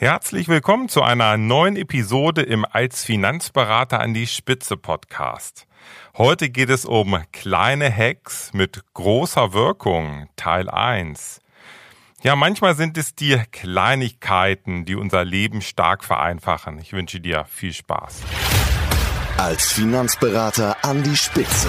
Herzlich willkommen zu einer neuen Episode im Als Finanzberater an die Spitze Podcast. Heute geht es um kleine Hacks mit großer Wirkung, Teil 1. Ja, manchmal sind es die Kleinigkeiten, die unser Leben stark vereinfachen. Ich wünsche dir viel Spaß. Als Finanzberater an die Spitze.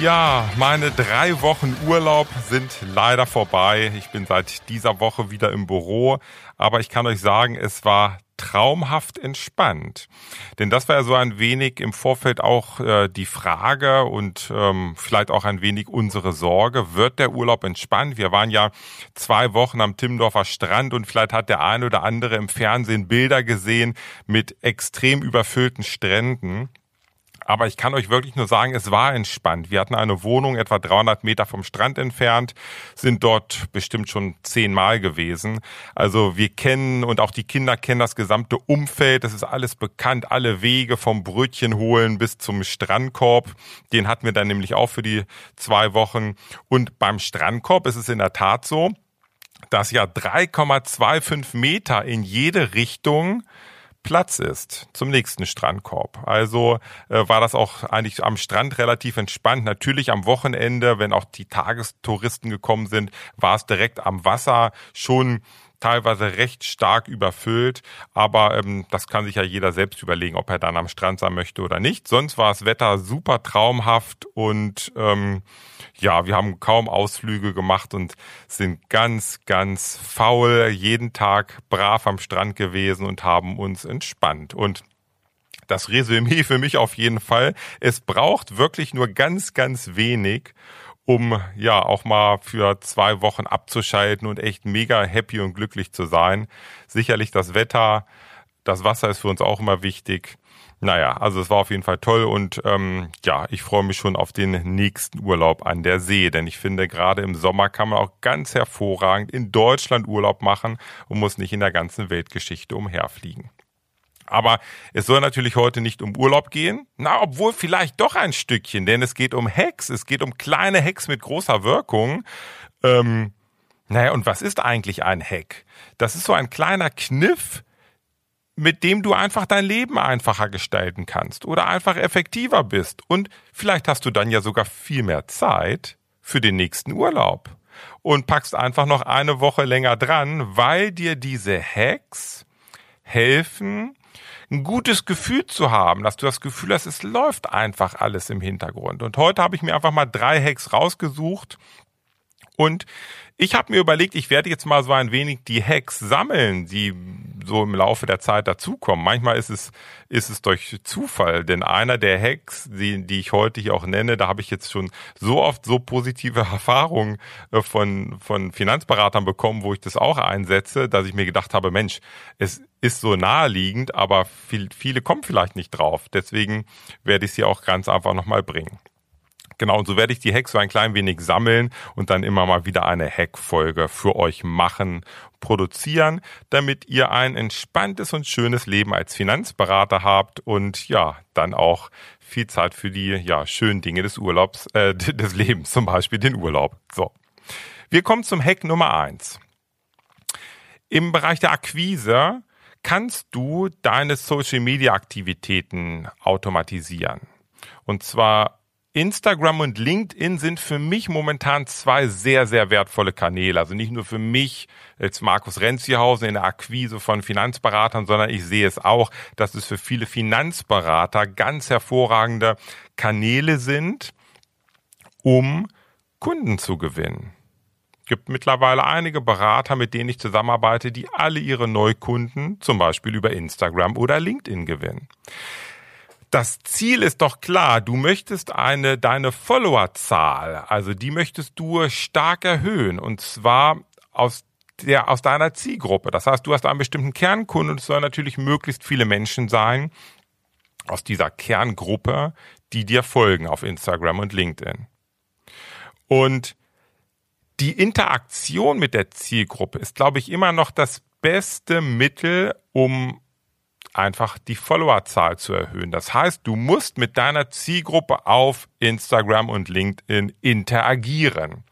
Ja, meine drei Wochen Urlaub sind leider vorbei. Ich bin seit dieser Woche wieder im Büro, aber ich kann euch sagen, es war traumhaft entspannt. Denn das war ja so ein wenig im Vorfeld auch äh, die Frage und ähm, vielleicht auch ein wenig unsere Sorge. Wird der Urlaub entspannt? Wir waren ja zwei Wochen am Timmendorfer Strand und vielleicht hat der eine oder andere im Fernsehen Bilder gesehen mit extrem überfüllten Stränden. Aber ich kann euch wirklich nur sagen, es war entspannt. Wir hatten eine Wohnung etwa 300 Meter vom Strand entfernt, sind dort bestimmt schon zehnmal gewesen. Also wir kennen und auch die Kinder kennen das gesamte Umfeld. Das ist alles bekannt, alle Wege vom Brötchen holen bis zum Strandkorb. Den hatten wir dann nämlich auch für die zwei Wochen. Und beim Strandkorb ist es in der Tat so, dass ja 3,25 Meter in jede Richtung Platz ist zum nächsten Strandkorb. Also äh, war das auch eigentlich am Strand relativ entspannt. Natürlich am Wochenende, wenn auch die Tagestouristen gekommen sind, war es direkt am Wasser schon teilweise recht stark überfüllt, aber ähm, das kann sich ja jeder selbst überlegen, ob er dann am Strand sein möchte oder nicht. Sonst war das Wetter super traumhaft und ähm, ja, wir haben kaum Ausflüge gemacht und sind ganz, ganz faul jeden Tag brav am Strand gewesen und haben uns entspannt. Und das Resümee für mich auf jeden Fall, es braucht wirklich nur ganz, ganz wenig, um ja auch mal für zwei Wochen abzuschalten und echt mega happy und glücklich zu sein. Sicherlich das Wetter, das Wasser ist für uns auch immer wichtig. Naja, also es war auf jeden Fall toll und ähm, ja, ich freue mich schon auf den nächsten Urlaub an der See, denn ich finde, gerade im Sommer kann man auch ganz hervorragend in Deutschland Urlaub machen und muss nicht in der ganzen Weltgeschichte umherfliegen. Aber es soll natürlich heute nicht um Urlaub gehen. Na, obwohl vielleicht doch ein Stückchen, denn es geht um Hacks. Es geht um kleine Hacks mit großer Wirkung. Ähm, naja, und was ist eigentlich ein Hack? Das ist so ein kleiner Kniff, mit dem du einfach dein Leben einfacher gestalten kannst oder einfach effektiver bist. Und vielleicht hast du dann ja sogar viel mehr Zeit für den nächsten Urlaub und packst einfach noch eine Woche länger dran, weil dir diese Hacks helfen, ein gutes Gefühl zu haben, dass du das Gefühl hast, es läuft einfach alles im Hintergrund. Und heute habe ich mir einfach mal drei Hacks rausgesucht und ich habe mir überlegt, ich werde jetzt mal so ein wenig die Hacks sammeln, die so im Laufe der Zeit dazukommen. Manchmal ist es, ist es durch Zufall, denn einer der Hacks, die, die ich heute hier auch nenne, da habe ich jetzt schon so oft so positive Erfahrungen äh, von, von Finanzberatern bekommen, wo ich das auch einsetze, dass ich mir gedacht habe, Mensch, es ist so naheliegend, aber viel, viele kommen vielleicht nicht drauf. Deswegen werde ich sie auch ganz einfach nochmal bringen. Genau, und so werde ich die Hacks so ein klein wenig sammeln und dann immer mal wieder eine Hack-Folge für euch machen, produzieren, damit ihr ein entspanntes und schönes Leben als Finanzberater habt und ja, dann auch viel Zeit für die ja, schönen Dinge des Urlaubs, äh, des Lebens, zum Beispiel den Urlaub. So. Wir kommen zum Hack Nummer eins. Im Bereich der Akquise kannst du deine Social Media Aktivitäten automatisieren. Und zwar Instagram und LinkedIn sind für mich momentan zwei sehr, sehr wertvolle Kanäle. Also nicht nur für mich als Markus Renzihausen in der Akquise von Finanzberatern, sondern ich sehe es auch, dass es für viele Finanzberater ganz hervorragende Kanäle sind, um Kunden zu gewinnen. Es gibt mittlerweile einige Berater, mit denen ich zusammenarbeite, die alle ihre Neukunden zum Beispiel über Instagram oder LinkedIn gewinnen das Ziel ist doch klar. Du möchtest eine, deine Followerzahl, also die möchtest du stark erhöhen. Und zwar aus der aus deiner Zielgruppe. Das heißt, du hast einen bestimmten Kernkunden und es soll natürlich möglichst viele Menschen sein aus dieser Kerngruppe, die dir folgen auf Instagram und LinkedIn. Und die Interaktion mit der Zielgruppe ist, glaube ich, immer noch das beste Mittel, um einfach die Followerzahl zu erhöhen. Das heißt, du musst mit deiner Zielgruppe auf Instagram und LinkedIn interagieren.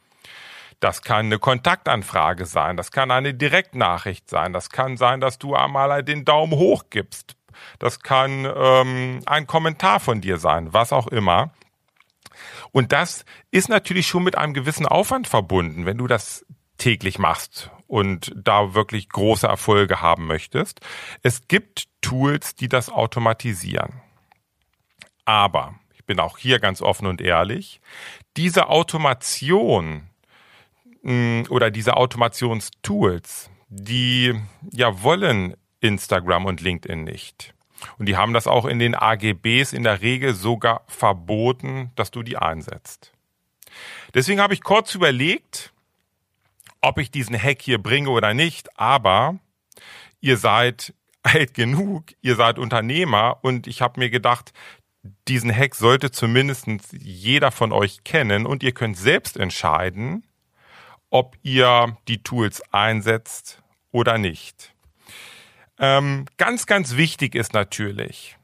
Das kann eine Kontaktanfrage sein, das kann eine Direktnachricht sein, das kann sein, dass du einmal den Daumen hoch gibst, das kann ähm, ein Kommentar von dir sein, was auch immer. Und das ist natürlich schon mit einem gewissen Aufwand verbunden, wenn du das täglich machst und da wirklich große Erfolge haben möchtest. Es gibt Tools, die das automatisieren. Aber, ich bin auch hier ganz offen und ehrlich, diese Automation mm, oder diese Automationstools, die ja wollen Instagram und LinkedIn nicht. Und die haben das auch in den AGBs in der Regel sogar verboten, dass du die einsetzt. Deswegen habe ich kurz überlegt, ob ich diesen Hack hier bringe oder nicht, aber ihr seid alt genug, ihr seid Unternehmer und ich habe mir gedacht, diesen Hack sollte zumindest jeder von euch kennen und ihr könnt selbst entscheiden, ob ihr die Tools einsetzt oder nicht. Ähm, ganz, ganz wichtig ist natürlich,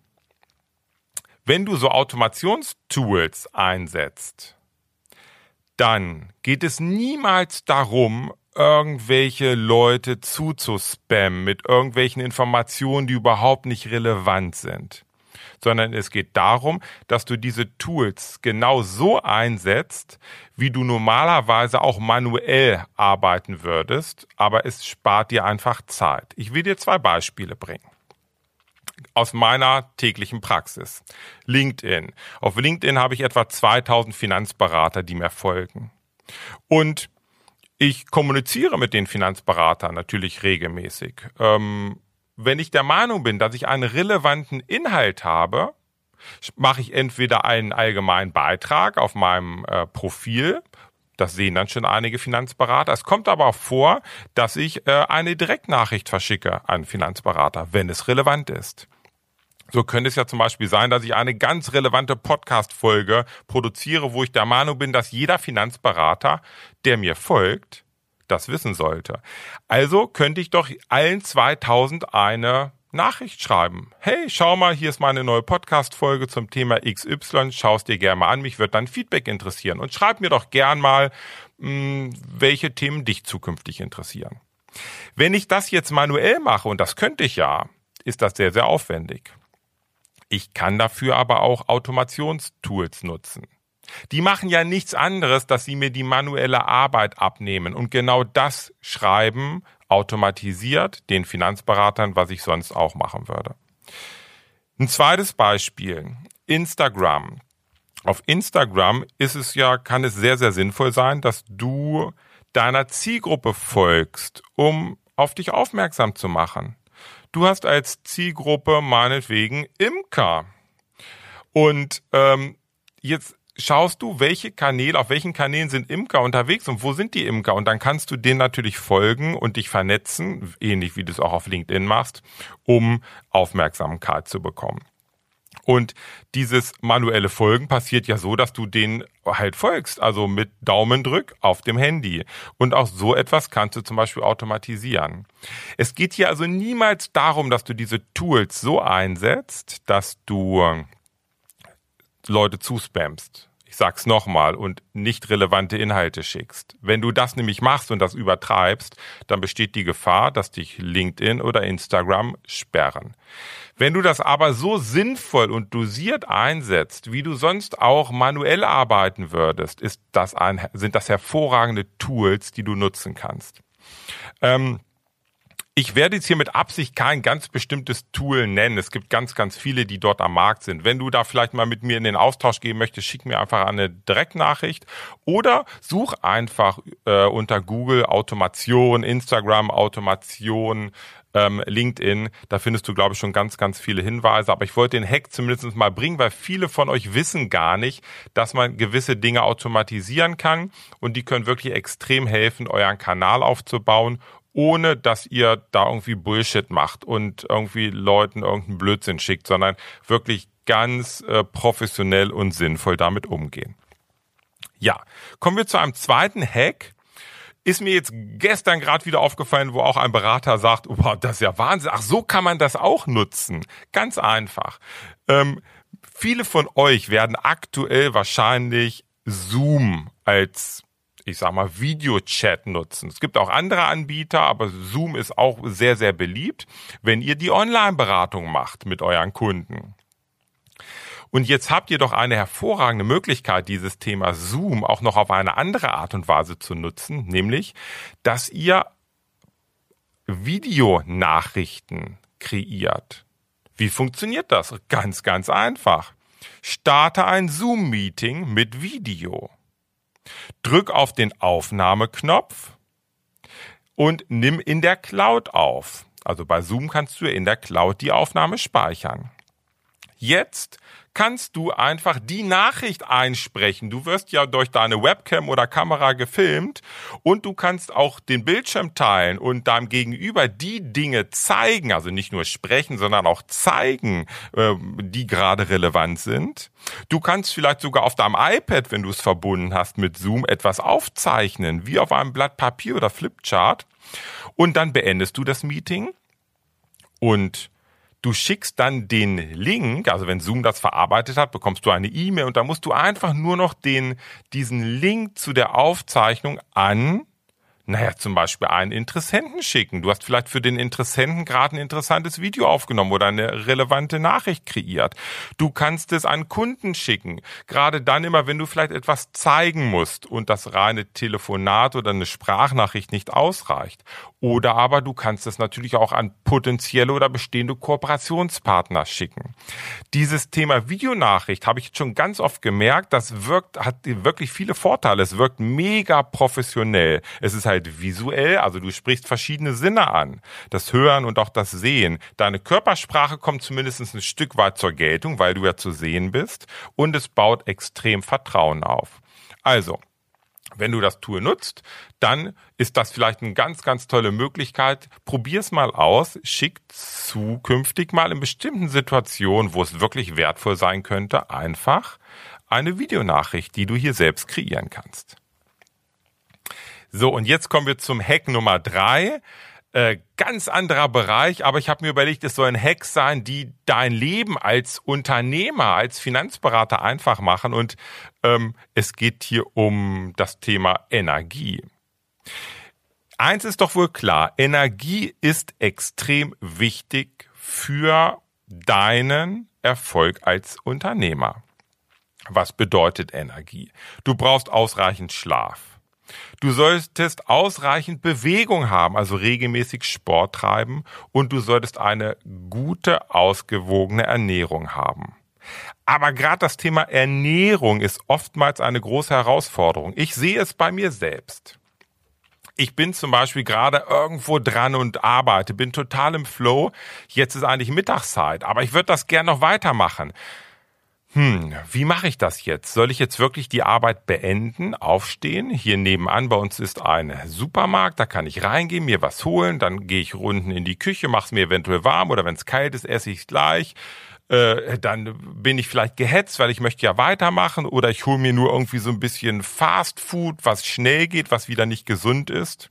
wenn du so Automationstools einsetzt, dann geht es niemals darum, irgendwelche Leute zuzuspammen mit irgendwelchen Informationen, die überhaupt nicht relevant sind sondern es geht darum, dass du diese Tools genau so einsetzt, wie du normalerweise auch manuell arbeiten würdest, aber es spart dir einfach Zeit. Ich will dir zwei Beispiele bringen aus meiner täglichen Praxis. LinkedIn. Auf LinkedIn habe ich etwa 2000 Finanzberater, die mir folgen. Und ich kommuniziere mit den Finanzberatern natürlich regelmäßig. Ähm, wenn ich der Meinung bin, dass ich einen relevanten Inhalt habe, mache ich entweder einen allgemeinen Beitrag auf meinem äh, Profil. Das sehen dann schon einige Finanzberater. Es kommt aber auch vor, dass ich äh, eine Direktnachricht verschicke an Finanzberater, wenn es relevant ist. So könnte es ja zum Beispiel sein, dass ich eine ganz relevante Podcast-Folge produziere, wo ich der Meinung bin, dass jeder Finanzberater, der mir folgt, das wissen sollte. Also könnte ich doch allen 2000 eine Nachricht schreiben. Hey, schau mal, hier ist meine neue Podcast-Folge zum Thema XY. Schau es dir gerne mal an. Mich wird dein Feedback interessieren. Und schreib mir doch gern mal, hm, welche Themen dich zukünftig interessieren. Wenn ich das jetzt manuell mache, und das könnte ich ja, ist das sehr, sehr aufwendig. Ich kann dafür aber auch Automationstools nutzen. Die machen ja nichts anderes, dass sie mir die manuelle Arbeit abnehmen und genau das schreiben automatisiert den Finanzberatern, was ich sonst auch machen würde. Ein zweites Beispiel. Instagram. Auf Instagram ist es ja, kann es sehr, sehr sinnvoll sein, dass du deiner Zielgruppe folgst, um auf dich aufmerksam zu machen. Du hast als Zielgruppe meinetwegen Imker. Und ähm, jetzt schaust du, welche Kanäle, auf welchen Kanälen sind Imker unterwegs und wo sind die Imker? Und dann kannst du denen natürlich folgen und dich vernetzen, ähnlich wie du es auch auf LinkedIn machst, um Aufmerksamkeit zu bekommen. Und dieses manuelle Folgen passiert ja so, dass du denen halt folgst, also mit Daumendrück auf dem Handy. Und auch so etwas kannst du zum Beispiel automatisieren. Es geht hier also niemals darum, dass du diese Tools so einsetzt, dass du Leute zuspammst. Ich sag's nochmal und nicht relevante Inhalte schickst. Wenn du das nämlich machst und das übertreibst, dann besteht die Gefahr, dass dich LinkedIn oder Instagram sperren. Wenn du das aber so sinnvoll und dosiert einsetzt, wie du sonst auch manuell arbeiten würdest, ist das ein, sind das hervorragende Tools, die du nutzen kannst. Ähm, ich werde jetzt hier mit Absicht kein ganz bestimmtes Tool nennen. Es gibt ganz, ganz viele, die dort am Markt sind. Wenn du da vielleicht mal mit mir in den Austausch gehen möchtest, schick mir einfach eine Direktnachricht oder such einfach äh, unter Google Automation, Instagram Automation, ähm, LinkedIn. Da findest du, glaube ich, schon ganz, ganz viele Hinweise. Aber ich wollte den Hack zumindest mal bringen, weil viele von euch wissen gar nicht, dass man gewisse Dinge automatisieren kann und die können wirklich extrem helfen, euren Kanal aufzubauen ohne dass ihr da irgendwie Bullshit macht und irgendwie Leuten irgendeinen Blödsinn schickt, sondern wirklich ganz äh, professionell und sinnvoll damit umgehen. Ja, kommen wir zu einem zweiten Hack. Ist mir jetzt gestern gerade wieder aufgefallen, wo auch ein Berater sagt, wow, das ist ja Wahnsinn. Ach, so kann man das auch nutzen. Ganz einfach. Ähm, viele von euch werden aktuell wahrscheinlich Zoom als ich sag mal, Videochat nutzen. Es gibt auch andere Anbieter, aber Zoom ist auch sehr, sehr beliebt, wenn ihr die Online-Beratung macht mit euren Kunden. Und jetzt habt ihr doch eine hervorragende Möglichkeit, dieses Thema Zoom auch noch auf eine andere Art und Weise zu nutzen, nämlich, dass ihr Videonachrichten kreiert. Wie funktioniert das? Ganz, ganz einfach. Starte ein Zoom-Meeting mit Video. Drück auf den Aufnahmeknopf und nimm in der Cloud auf. Also bei Zoom kannst du in der Cloud die Aufnahme speichern. Jetzt kannst du einfach die Nachricht einsprechen. Du wirst ja durch deine Webcam oder Kamera gefilmt und du kannst auch den Bildschirm teilen und deinem Gegenüber die Dinge zeigen, also nicht nur sprechen, sondern auch zeigen, ähm, die gerade relevant sind. Du kannst vielleicht sogar auf deinem iPad, wenn du es verbunden hast mit Zoom, etwas aufzeichnen, wie auf einem Blatt Papier oder Flipchart. Und dann beendest du das Meeting und Du schickst dann den Link, also wenn Zoom das verarbeitet hat, bekommst du eine E-Mail und da musst du einfach nur noch den, diesen Link zu der Aufzeichnung an naja, zum Beispiel einen Interessenten schicken. Du hast vielleicht für den Interessenten gerade ein interessantes Video aufgenommen oder eine relevante Nachricht kreiert. Du kannst es an Kunden schicken. Gerade dann immer, wenn du vielleicht etwas zeigen musst und das reine Telefonat oder eine Sprachnachricht nicht ausreicht. Oder aber du kannst es natürlich auch an potenzielle oder bestehende Kooperationspartner schicken. Dieses Thema Videonachricht habe ich schon ganz oft gemerkt, das wirkt, hat wirklich viele Vorteile. Es wirkt mega professionell. Es ist halt halt visuell, also du sprichst verschiedene Sinne an. Das Hören und auch das Sehen. Deine Körpersprache kommt zumindest ein Stück weit zur Geltung, weil du ja zu sehen bist. Und es baut extrem Vertrauen auf. Also, wenn du das Tool nutzt, dann ist das vielleicht eine ganz, ganz tolle Möglichkeit. Probier's mal aus. Schick zukünftig mal in bestimmten Situationen, wo es wirklich wertvoll sein könnte, einfach eine Videonachricht, die du hier selbst kreieren kannst. So, und jetzt kommen wir zum Hack Nummer drei. Äh, ganz anderer Bereich, aber ich habe mir überlegt, es soll ein Hack sein, die dein Leben als Unternehmer, als Finanzberater einfach machen. Und ähm, es geht hier um das Thema Energie. Eins ist doch wohl klar, Energie ist extrem wichtig für deinen Erfolg als Unternehmer. Was bedeutet Energie? Du brauchst ausreichend Schlaf. Du solltest ausreichend Bewegung haben, also regelmäßig Sport treiben und du solltest eine gute, ausgewogene Ernährung haben. Aber gerade das Thema Ernährung ist oftmals eine große Herausforderung. Ich sehe es bei mir selbst. Ich bin zum Beispiel gerade irgendwo dran und arbeite, bin total im Flow. Jetzt ist eigentlich Mittagszeit, aber ich würde das gern noch weitermachen hm, wie mache ich das jetzt? Soll ich jetzt wirklich die Arbeit beenden, aufstehen? Hier nebenan bei uns ist ein Supermarkt, da kann ich reingehen, mir was holen, dann gehe ich runden in die Küche, mache es mir eventuell warm oder wenn es kalt ist, esse ich es gleich. Äh, dann bin ich vielleicht gehetzt, weil ich möchte ja weitermachen oder ich hole mir nur irgendwie so ein bisschen Fast Food, was schnell geht, was wieder nicht gesund ist.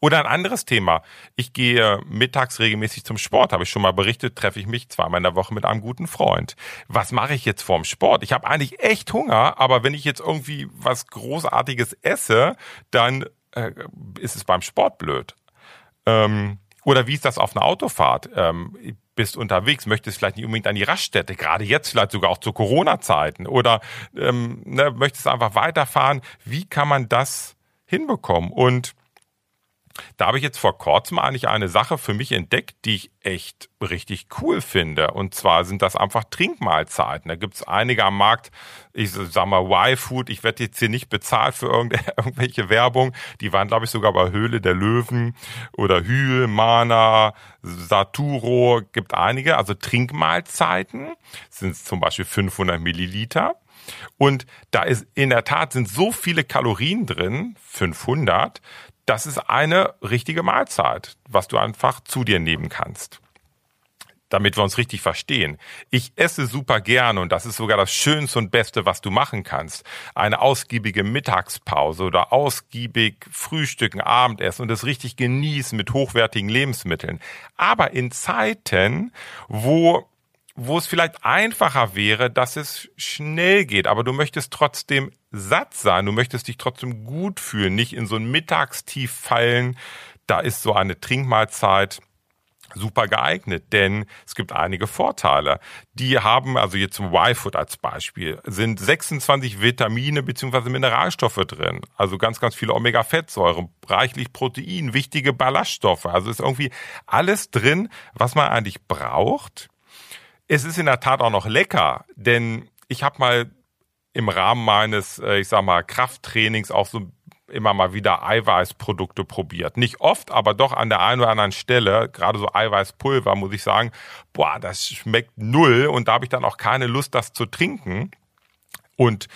Oder ein anderes Thema. Ich gehe mittags regelmäßig zum Sport, habe ich schon mal berichtet, treffe ich mich zweimal in der Woche mit einem guten Freund. Was mache ich jetzt vorm Sport? Ich habe eigentlich echt Hunger, aber wenn ich jetzt irgendwie was Großartiges esse, dann äh, ist es beim Sport blöd. Ähm, oder wie ist das auf einer Autofahrt? Ähm, bist unterwegs, möchtest vielleicht nicht unbedingt an die Raststätte, gerade jetzt vielleicht sogar auch zu Corona-Zeiten oder ähm, ne, möchtest einfach weiterfahren. Wie kann man das hinbekommen? Und da habe ich jetzt vor kurzem eigentlich eine Sache für mich entdeckt, die ich echt richtig cool finde. Und zwar sind das einfach Trinkmahlzeiten. Da gibt es einige am Markt, ich sag mal Y-Food, ich werde jetzt hier nicht bezahlt für irgendwelche Werbung. Die waren, glaube ich, sogar bei Höhle der Löwen oder Hühl, Mana, Saturo, gibt einige. Also Trinkmahlzeiten sind zum Beispiel 500 Milliliter. Und da ist in der Tat sind so viele Kalorien drin, 500, das ist eine richtige Mahlzeit, was du einfach zu dir nehmen kannst damit wir uns richtig verstehen. Ich esse super gerne und das ist sogar das Schönste und Beste, was du machen kannst. Eine ausgiebige Mittagspause oder ausgiebig Frühstücken, Abendessen und es richtig genießen mit hochwertigen Lebensmitteln. Aber in Zeiten, wo wo es vielleicht einfacher wäre, dass es schnell geht, aber du möchtest trotzdem satt sein, du möchtest dich trotzdem gut fühlen, nicht in so ein Mittagstief fallen. Da ist so eine Trinkmahlzeit super geeignet, denn es gibt einige Vorteile. Die haben, also jetzt zum Y-Food als Beispiel, sind 26 Vitamine beziehungsweise Mineralstoffe drin. Also ganz, ganz viele Omega-Fettsäuren, reichlich Protein, wichtige Ballaststoffe. Also ist irgendwie alles drin, was man eigentlich braucht. Es ist in der Tat auch noch lecker, denn ich habe mal im Rahmen meines, äh, ich sag mal, Krafttrainings auch so immer mal wieder Eiweißprodukte probiert. Nicht oft, aber doch an der einen oder anderen Stelle, gerade so Eiweißpulver, muss ich sagen, boah, das schmeckt null und da habe ich dann auch keine Lust, das zu trinken. Und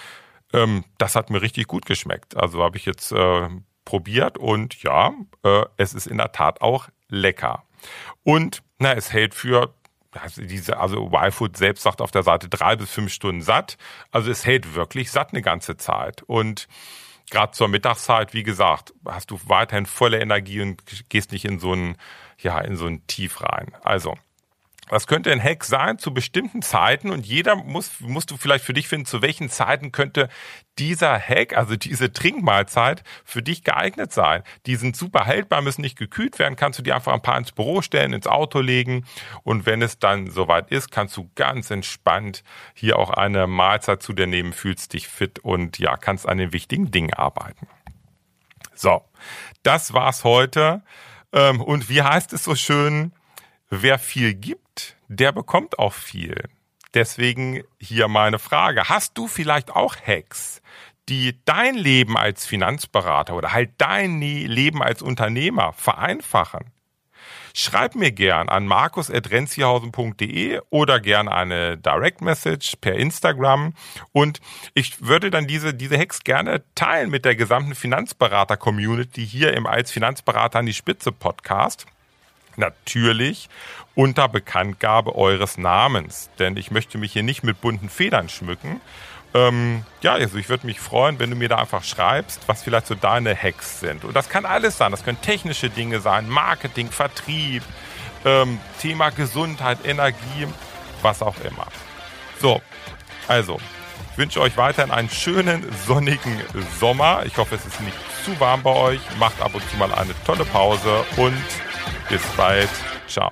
ähm, das hat mir richtig gut geschmeckt. Also habe ich jetzt äh, probiert und ja, äh, es ist in der Tat auch lecker. Und na, es hält für diese, also Y-Food selbst sagt auf der Seite drei bis fünf Stunden satt. Also es hält wirklich satt eine ganze Zeit. Und gerade zur Mittagszeit, wie gesagt, hast du weiterhin volle Energie und gehst nicht in so ein, ja, in so ein Tief rein. Also, was könnte ein Hack sein zu bestimmten Zeiten und jeder muss, musst du vielleicht für dich finden, zu welchen Zeiten könnte dieser Hack, also diese Trinkmahlzeit für dich geeignet sein. Die sind super haltbar, müssen nicht gekühlt werden, kannst du die einfach ein paar ins Büro stellen, ins Auto legen und wenn es dann soweit ist, kannst du ganz entspannt hier auch eine Mahlzeit zu dir nehmen, fühlst dich fit und ja, kannst an den wichtigen Dingen arbeiten. So, das war's heute. Ähm, und wie heißt es so schön? Wer viel gibt, der bekommt auch viel. Deswegen hier meine Frage. Hast du vielleicht auch Hacks, die dein Leben als Finanzberater oder halt dein Leben als Unternehmer vereinfachen? Schreib mir gern an markus.renzihausen.de oder gern eine Direct Message per Instagram und ich würde dann diese, diese Hacks gerne teilen mit der gesamten Finanzberater-Community hier im Als Finanzberater an die Spitze Podcast natürlich unter Bekanntgabe eures Namens. Denn ich möchte mich hier nicht mit bunten Federn schmücken. Ähm, ja, also ich würde mich freuen, wenn du mir da einfach schreibst, was vielleicht so deine Hacks sind. Und das kann alles sein. Das können technische Dinge sein, Marketing, Vertrieb, ähm, Thema Gesundheit, Energie, was auch immer. So, also, ich wünsche euch weiterhin einen schönen sonnigen Sommer. Ich hoffe, es ist nicht zu warm bei euch. Macht ab und zu mal eine tolle Pause und bis bald. Ciao.